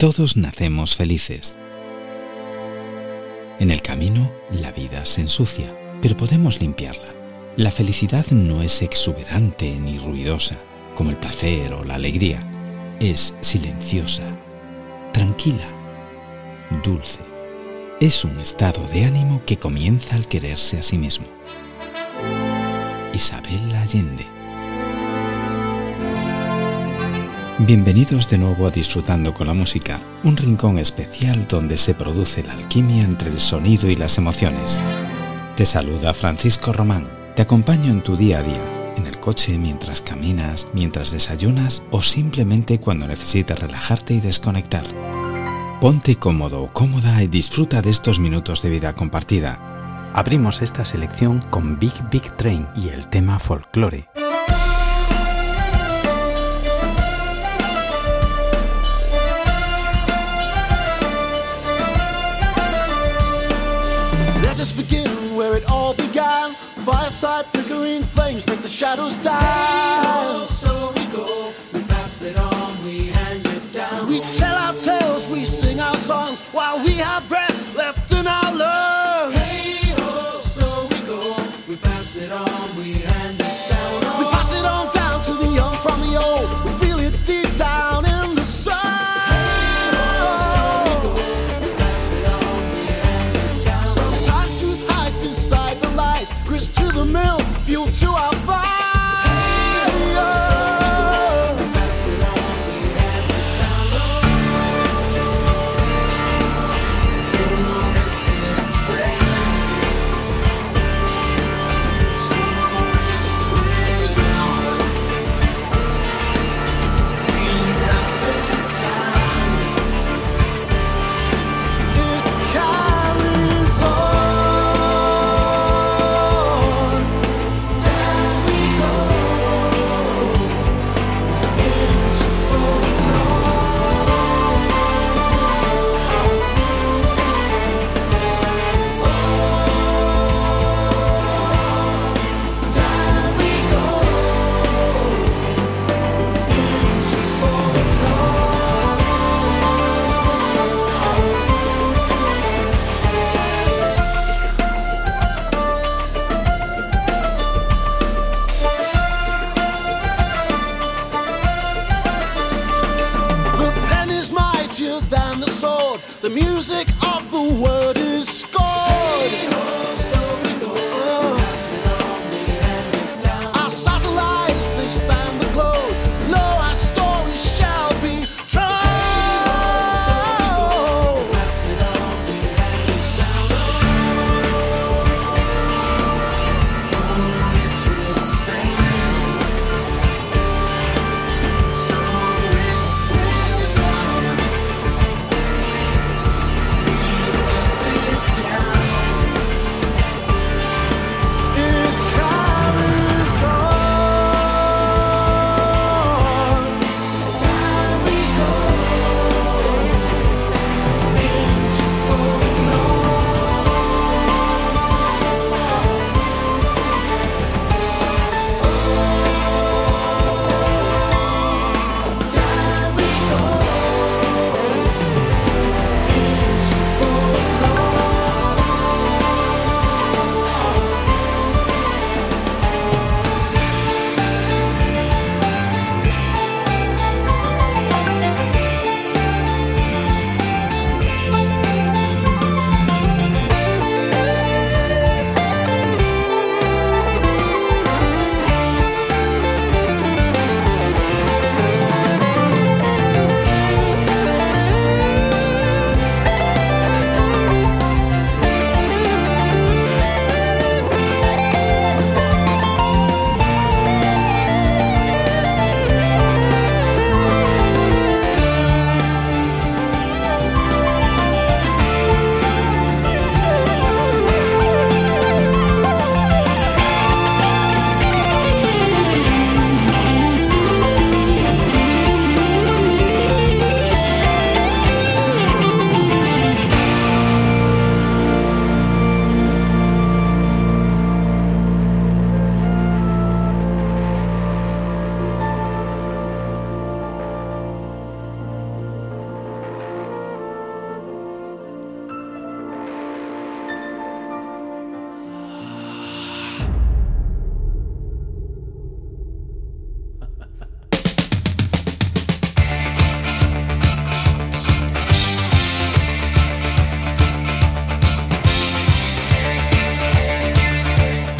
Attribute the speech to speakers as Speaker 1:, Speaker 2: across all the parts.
Speaker 1: Todos nacemos felices. En el camino, la vida se ensucia, pero podemos limpiarla. La felicidad no es exuberante ni ruidosa, como el placer o la alegría. Es silenciosa, tranquila, dulce. Es un estado de ánimo que comienza al quererse a sí mismo. Isabel Allende Bienvenidos de nuevo a Disfrutando con la Música, un rincón especial donde se produce la alquimia entre el sonido y las emociones. Te saluda Francisco Román, te acompaño en tu día a día, en el coche mientras caminas, mientras desayunas o simplemente cuando necesitas relajarte y desconectar. Ponte cómodo o cómoda y disfruta de estos minutos de vida compartida. Abrimos esta selección con Big Big Train y el tema folklore.
Speaker 2: Fireside flickering flames make the shadows die. So we go, we pass it on, we hand it down. We tell our tales, we sing our songs while we have breath left in our lungs. Hey ho, so we go, we pass it on, we hand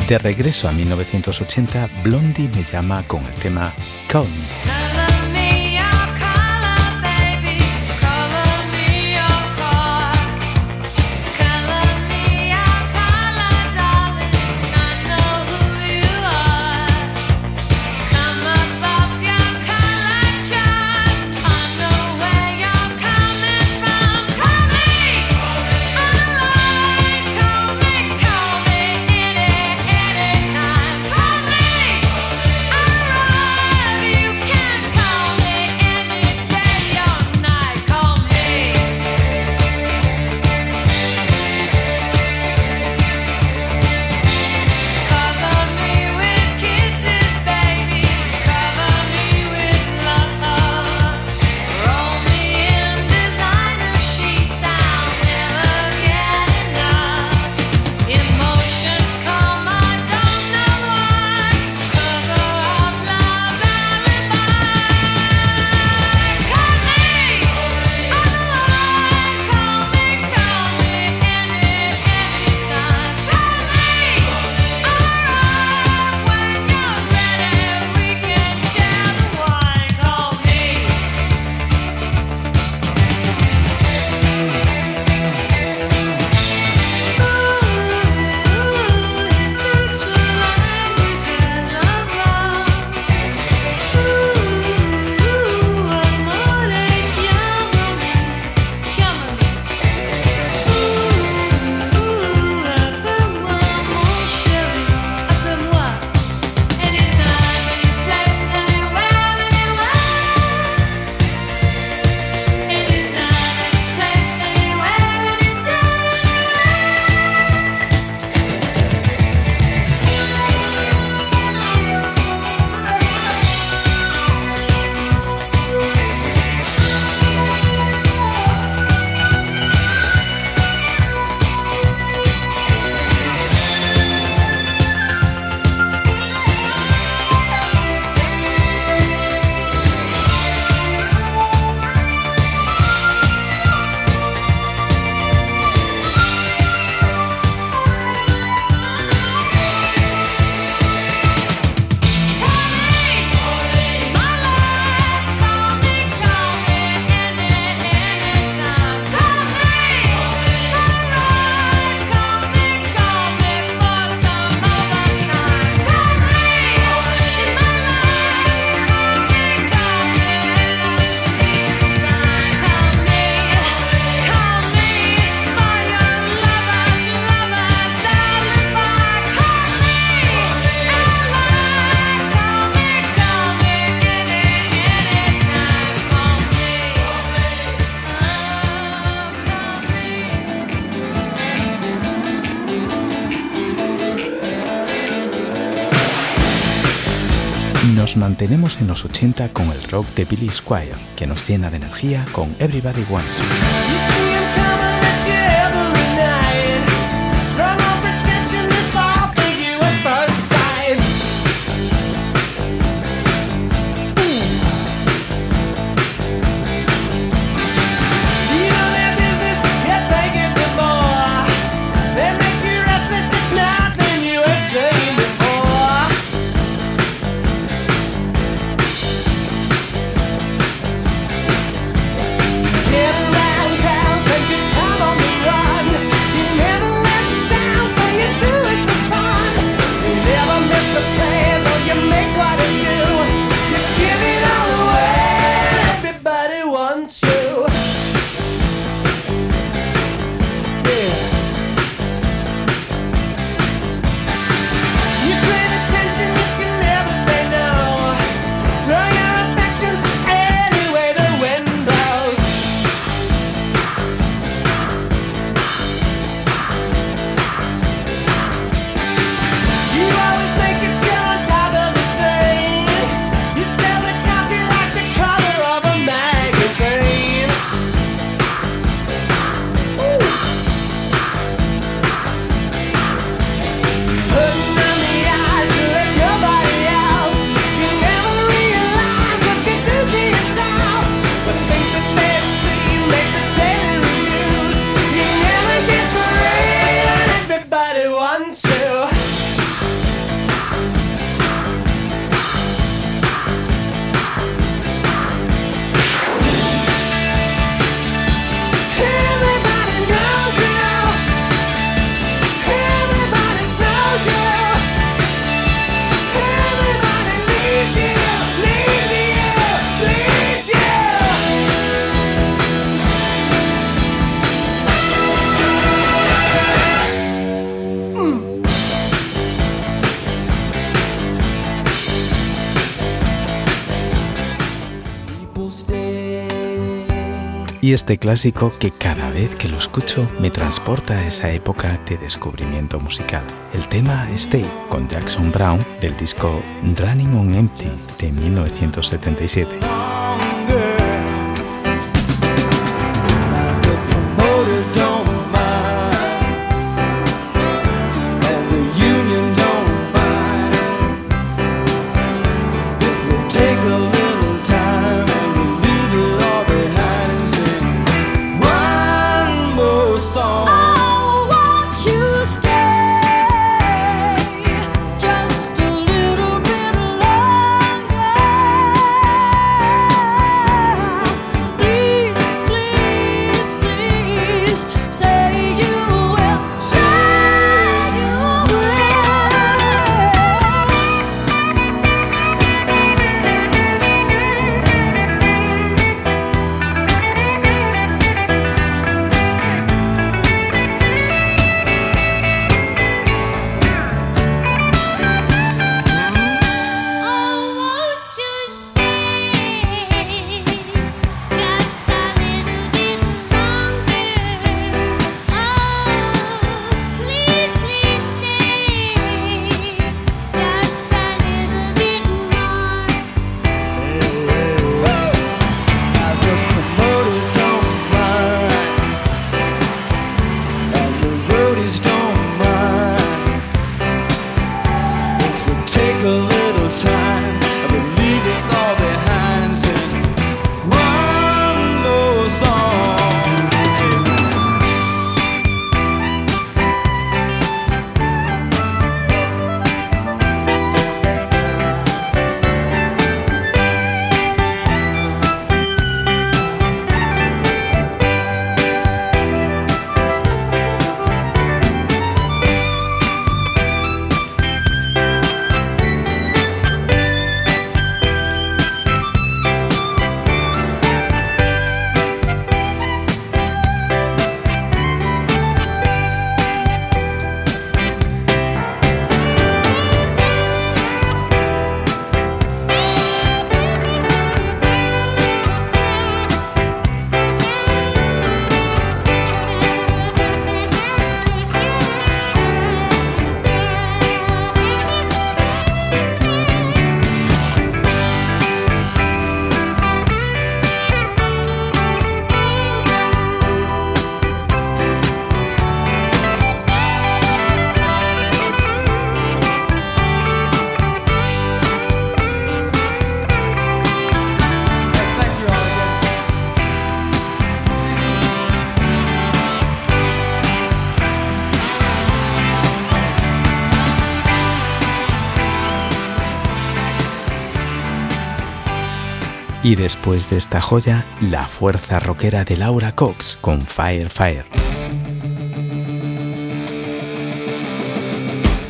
Speaker 3: De regreso a 1980, Blondie me llama con el tema Call mantenemos en los 80 con el rock de Billy Squire, que nos llena de energía con Everybody Wants
Speaker 1: y este clásico que cada vez que lo escucho me transporta a esa época de descubrimiento musical. El tema Stay con Jackson Brown del disco Running on Empty de 1977. Y después de esta joya, la fuerza rockera de Laura Cox con Fire Fire.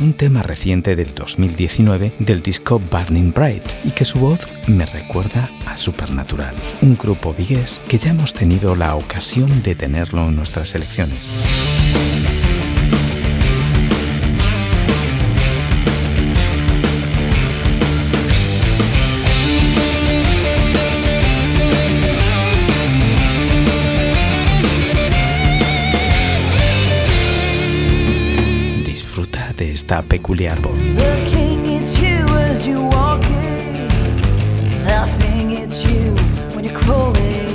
Speaker 1: Un tema reciente del 2019 del disco Burning Bright y que su voz me recuerda a Supernatural, un grupo vigués que ya hemos tenido la ocasión de tenerlo en nuestras elecciones. peculiar voz. Nothing you when you're.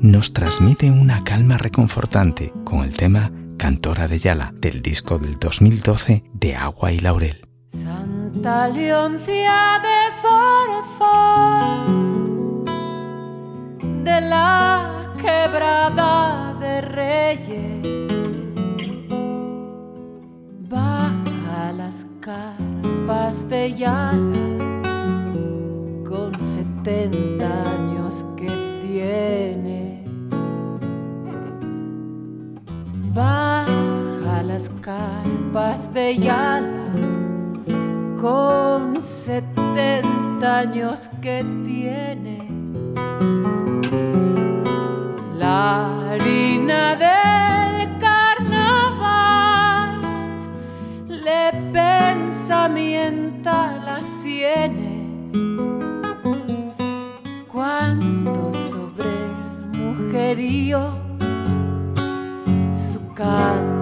Speaker 1: Nos transmite una calma reconfortante con el tema Cantora de Yala del disco del 2012 de Agua y Laurel.
Speaker 3: Santa Leoncia de Forfón, de la quebrada de Reyes, baja las carpas de Yala con 70 que tiene. baja las carpas de Yala con setenta años que tiene. La harina del carnaval le pensamienta las sienes sobre el mujerío canto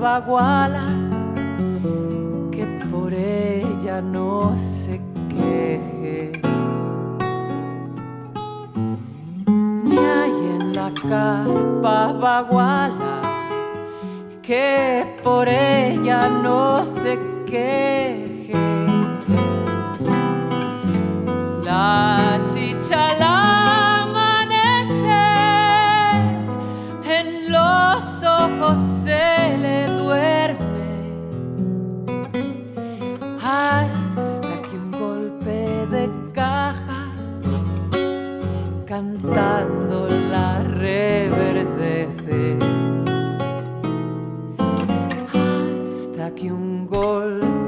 Speaker 3: baguala que por ella no se queje. Ni hay en la carpa baguala que por ella no se queje. La chichala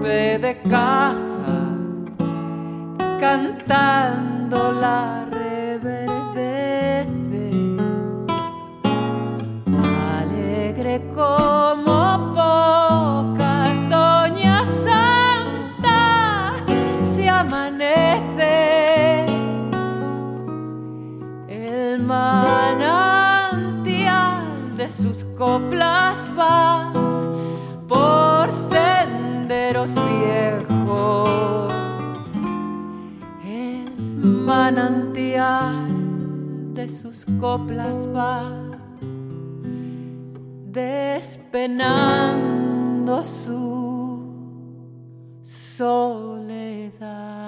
Speaker 3: golpe de caja cantando la reverdece. Alegre como pocas, Doña Santa se amanece. El manantial de sus coplas manantial de sus coplas va despenando su soledad.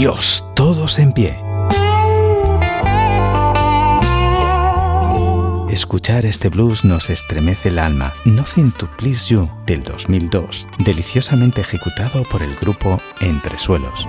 Speaker 1: Dios, todos en pie. Escuchar este blues nos estremece el alma. Nothing to Please You del 2002, deliciosamente ejecutado por el grupo Entre Suelos.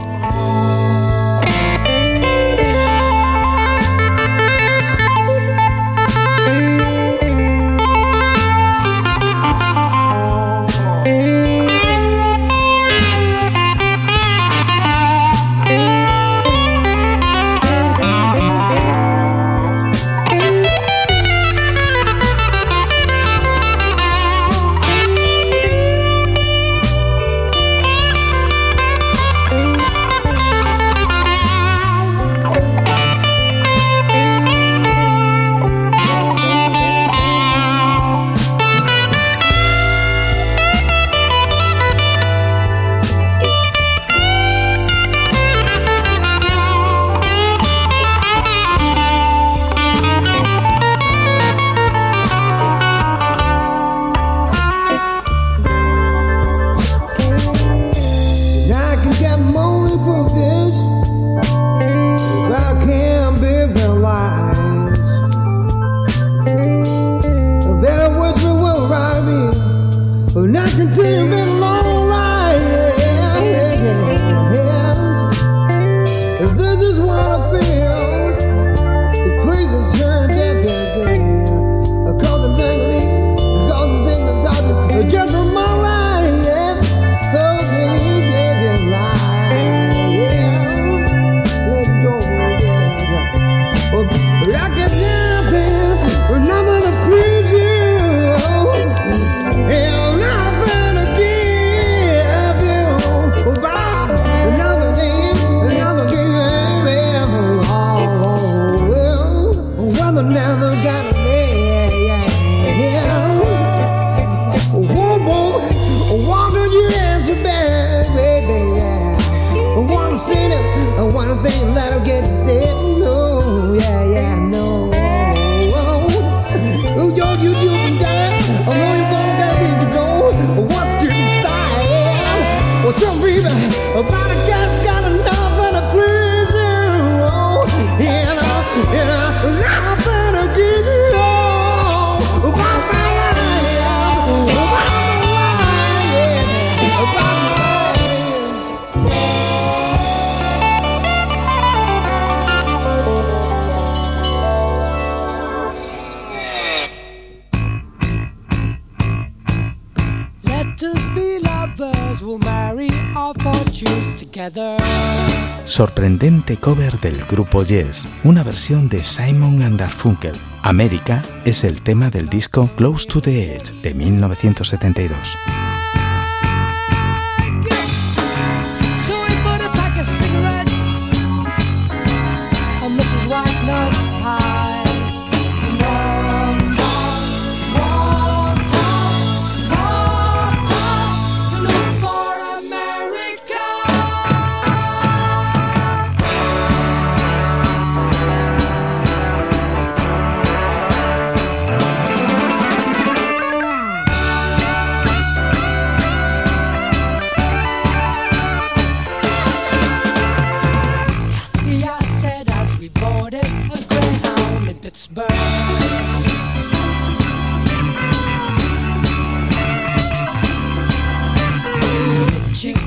Speaker 1: Sorprendente cover del grupo Yes, una versión de Simon and Garfunkel. América es el tema del disco Close to the Edge de 1972.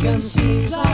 Speaker 1: can see.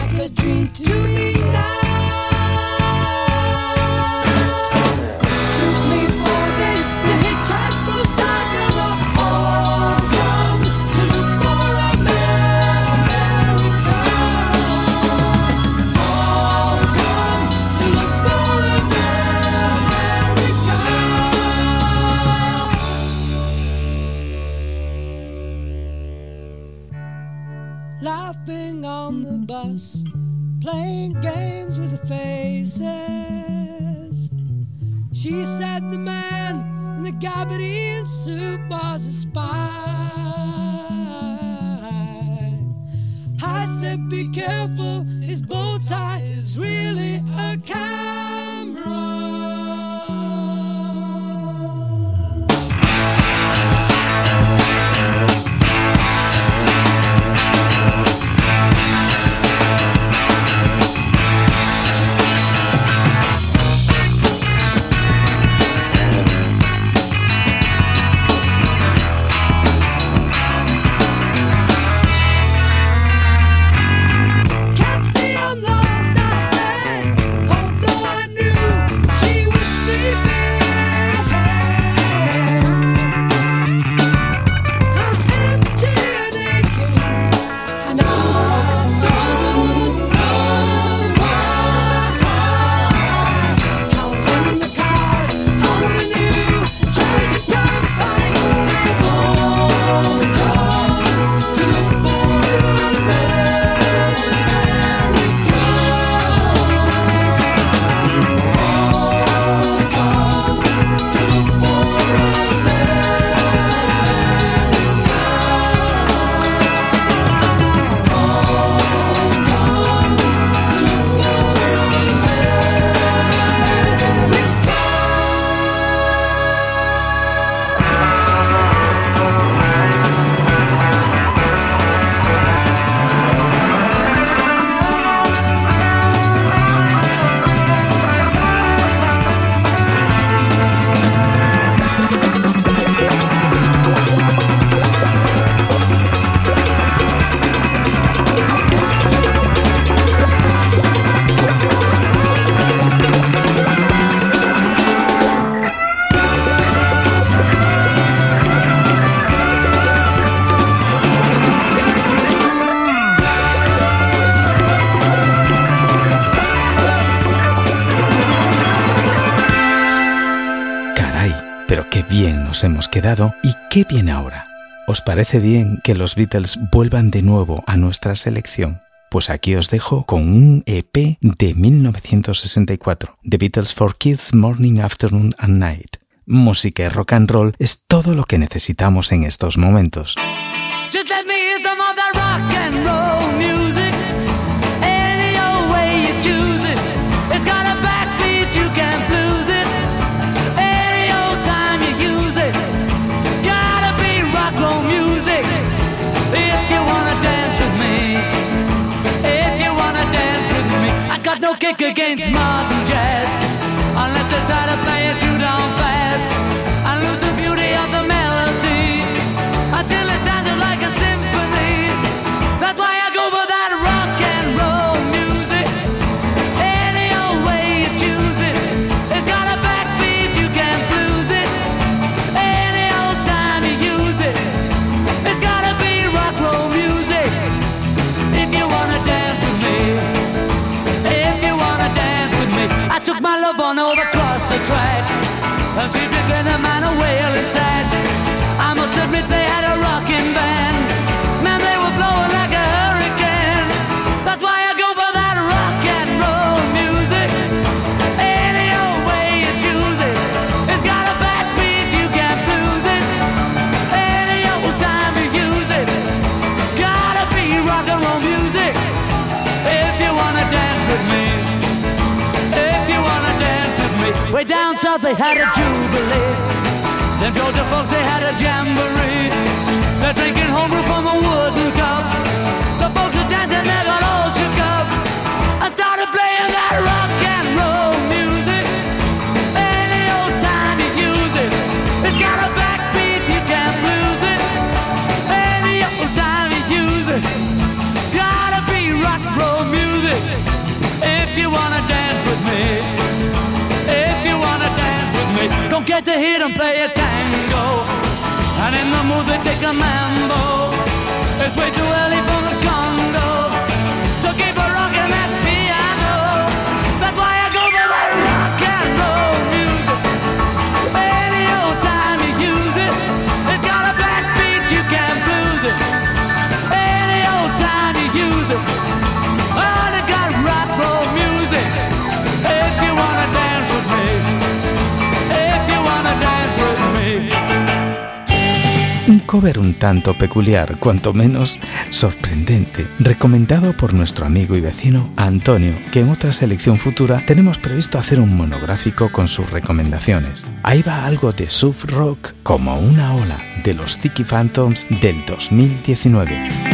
Speaker 1: Hemos quedado y qué viene ahora. ¿Os parece bien que los Beatles vuelvan de nuevo a nuestra selección? Pues aquí os dejo con un EP de 1964, The Beatles for Kids Morning, Afternoon and Night. Música y rock and roll es todo lo que necesitamos en estos momentos.
Speaker 4: Kick against modern jazz. Unless try to play it too down fast Way down south they had a jubilee. Them Georgia folks they had a jamboree. They're drinking homebrew from a wooden cup. The folks are dancing, they got me. Don't get to hear them play a tango. And in the mood they take a mambo. It's way too early for the
Speaker 1: cover un tanto peculiar, cuanto menos sorprendente, recomendado por nuestro amigo y vecino Antonio, que en otra selección futura tenemos previsto hacer un monográfico con sus recomendaciones. Ahí va algo de surf rock como una ola de los Sticky Phantoms del 2019.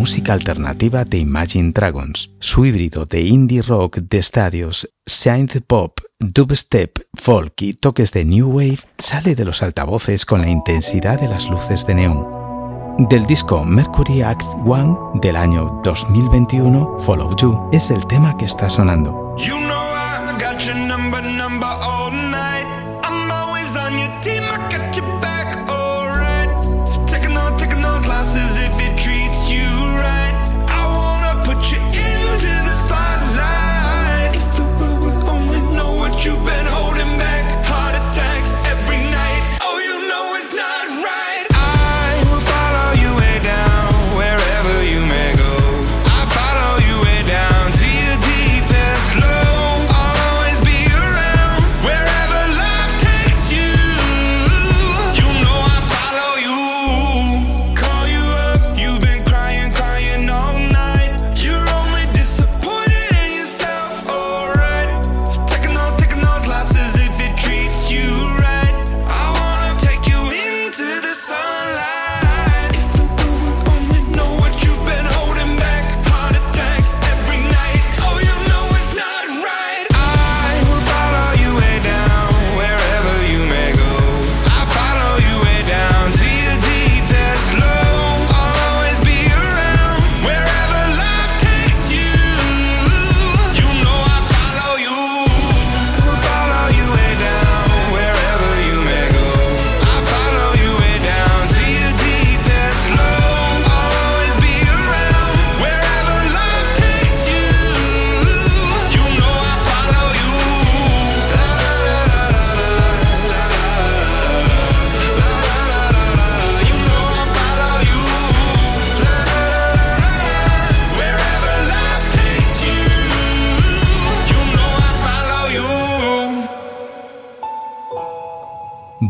Speaker 1: Música alternativa de Imagine Dragons, su híbrido de indie rock de estadios, synth pop, dubstep, folk y toques de new wave sale de los altavoces con la intensidad de las luces de neón. Del disco Mercury Act 1 del año 2021, Follow You es el tema que está sonando.
Speaker 5: You know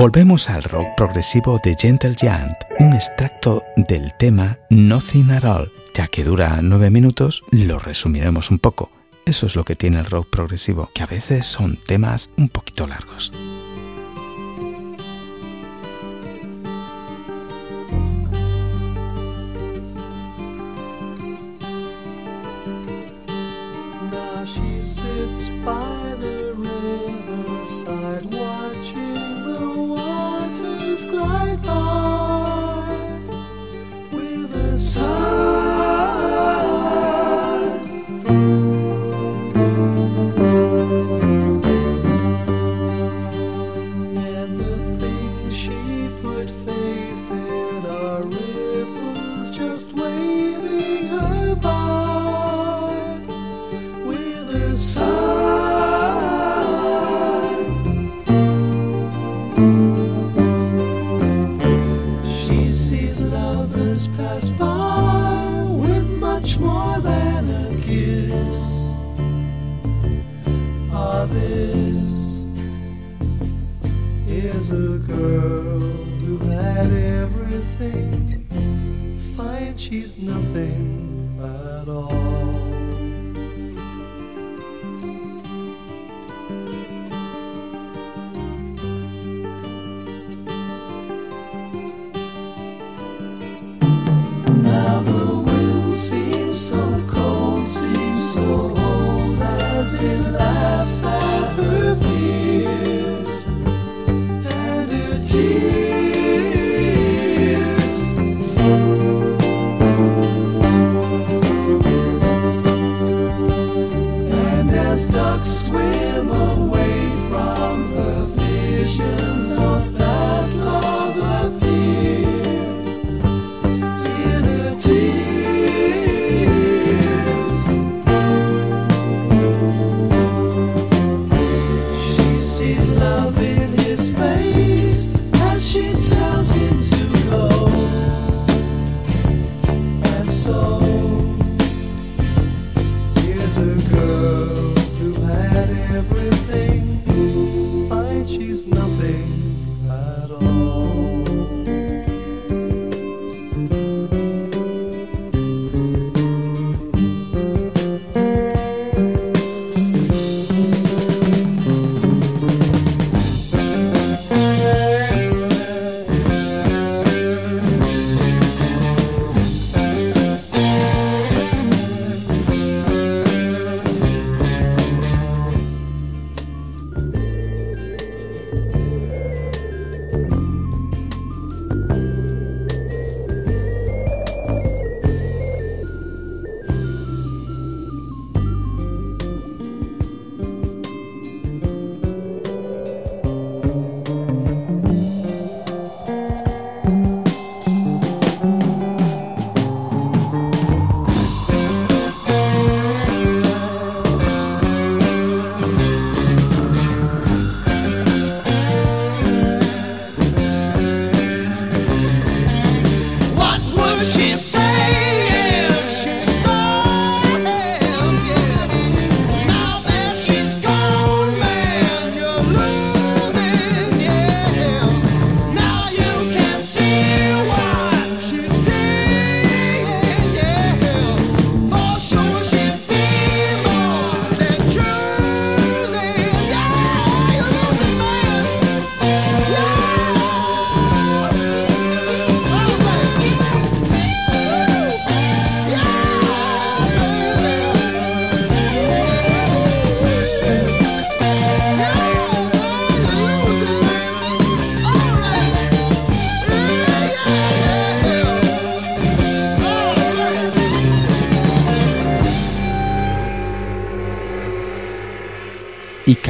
Speaker 6: Volvemos al rock progresivo de Gentle Giant, un extracto del tema Nothing at All. Ya que dura nueve minutos, lo resumiremos un poco. Eso es lo que tiene el rock progresivo, que a veces son temas un poquito largos.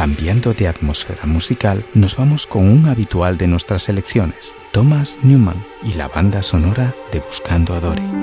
Speaker 6: Cambiando de atmósfera musical, nos vamos con un habitual de nuestras selecciones, Thomas Newman y la banda sonora de Buscando a Dory.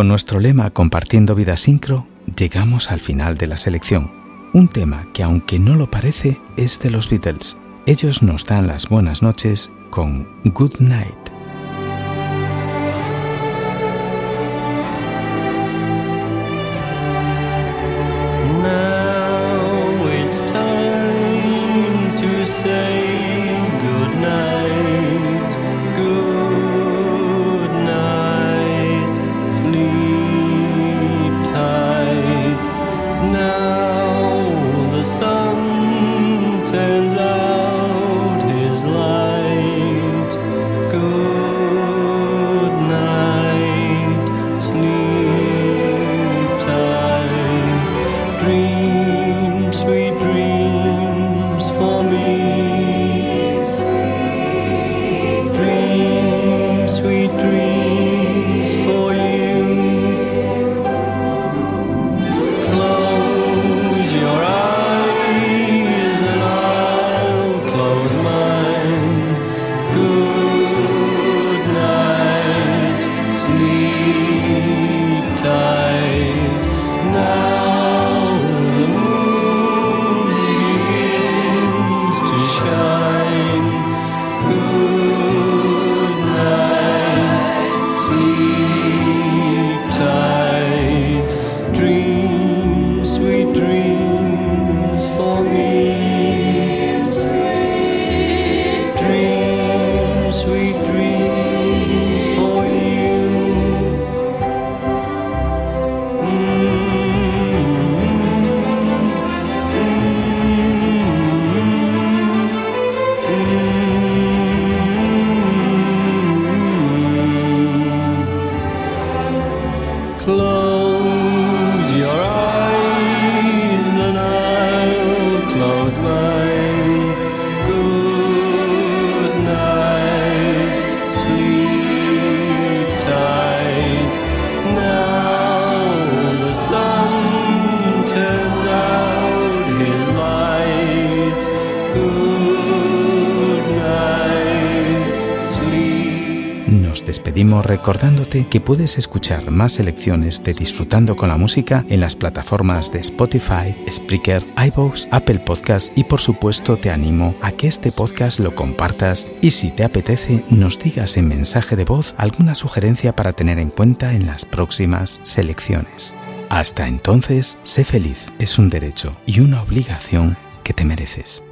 Speaker 7: Con nuestro lema Compartiendo Vida Sincro, llegamos al final de la selección. Un tema que aunque no lo parece es de los Beatles. Ellos nos dan las buenas noches con Good Night. Recordándote que puedes escuchar más selecciones de Disfrutando con la Música en las plataformas de Spotify, Spreaker, iVoox, Apple Podcast y por supuesto te animo a que este podcast lo compartas y si te apetece nos digas en mensaje de voz alguna sugerencia para tener en cuenta en las próximas selecciones. Hasta entonces, sé feliz, es un derecho y una obligación que te mereces.